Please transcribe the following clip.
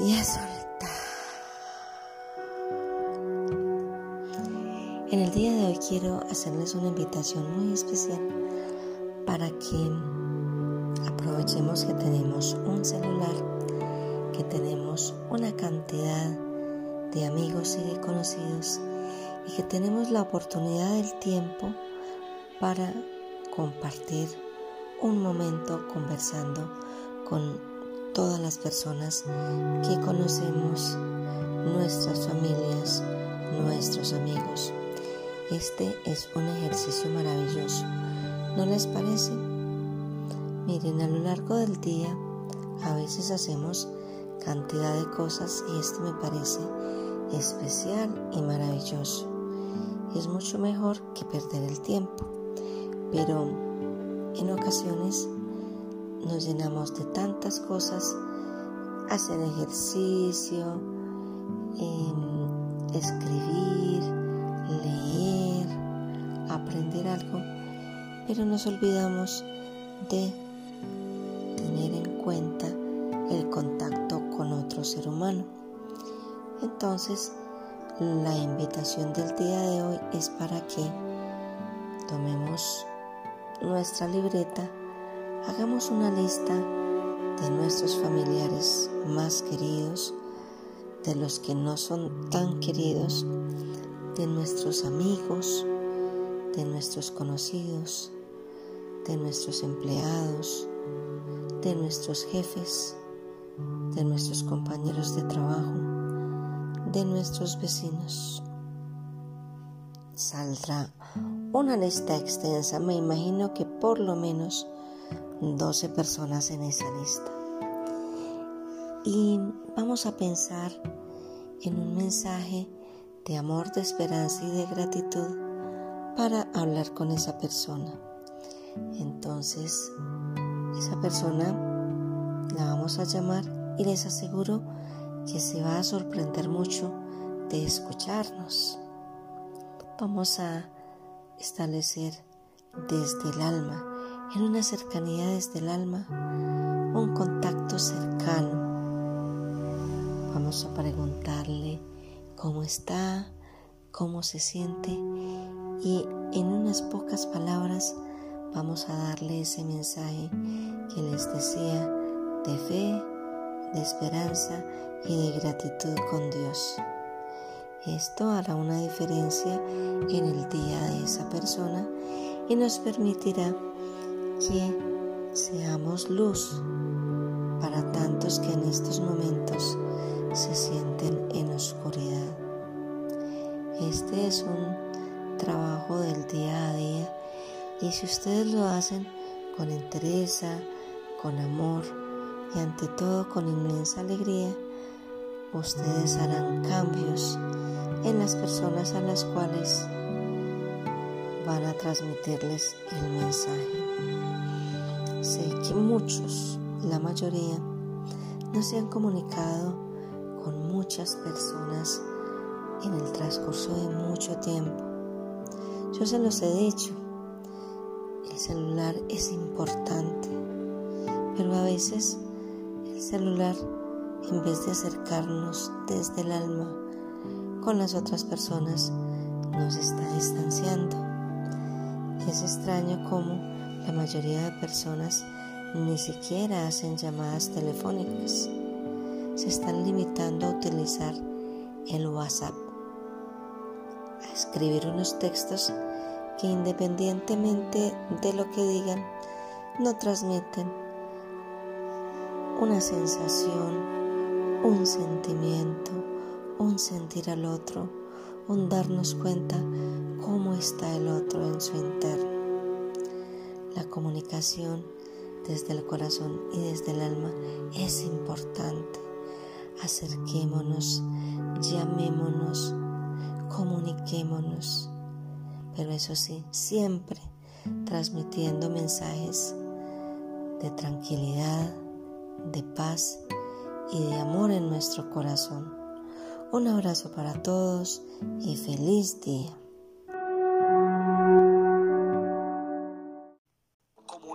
y a soltar. En el día de hoy quiero hacerles una invitación muy especial para que aprovechemos que tenemos un celular, que tenemos una cantidad de amigos y de conocidos y que tenemos la oportunidad del tiempo para compartir un momento conversando con todas las personas que conocemos, nuestras familias, nuestros amigos. Este es un ejercicio maravilloso, ¿no les parece? Miren, a lo largo del día a veces hacemos cantidad de cosas y esto me parece especial y maravilloso. Es mucho mejor que perder el tiempo pero en ocasiones nos llenamos de tantas cosas, hacer ejercicio, em, escribir, leer, aprender algo, pero nos olvidamos de tener en cuenta el contacto con otro ser humano. Entonces, la invitación del día de hoy es para que tomemos nuestra libreta, hagamos una lista de nuestros familiares más queridos, de los que no son tan queridos, de nuestros amigos, de nuestros conocidos, de nuestros empleados, de nuestros jefes, de nuestros compañeros de trabajo, de nuestros vecinos. Saldrá una lista extensa, me imagino que por lo menos 12 personas en esa lista. Y vamos a pensar en un mensaje de amor, de esperanza y de gratitud para hablar con esa persona. Entonces, esa persona la vamos a llamar y les aseguro que se va a sorprender mucho de escucharnos. Vamos a establecer desde el alma, en una cercanía desde el alma, un contacto cercano. Vamos a preguntarle cómo está, cómo se siente y en unas pocas palabras vamos a darle ese mensaje que les desea de fe, de esperanza y de gratitud con Dios. Esto hará una diferencia en el día de esa persona y nos permitirá que seamos luz para tantos que en estos momentos se sienten en oscuridad. Este es un trabajo del día a día y si ustedes lo hacen con entereza, con amor y ante todo con inmensa alegría, ustedes harán cambios en las personas a las cuales van a transmitirles el mensaje. Sé que muchos, la mayoría, no se han comunicado con muchas personas en el transcurso de mucho tiempo. Yo se los he dicho, el celular es importante, pero a veces el celular, en vez de acercarnos desde el alma, con las otras personas nos está distanciando. Es extraño cómo la mayoría de personas ni siquiera hacen llamadas telefónicas. Se están limitando a utilizar el WhatsApp, a escribir unos textos que independientemente de lo que digan, no transmiten una sensación, un sentimiento, un sentir al otro, un darnos cuenta cómo está el otro en su interno. La comunicación desde el corazón y desde el alma es importante, acerquémonos, llamémonos, comuniquémonos, pero eso sí, siempre transmitiendo mensajes de tranquilidad, de paz y de amor en nuestro corazón. Un abrazo para todos y feliz día.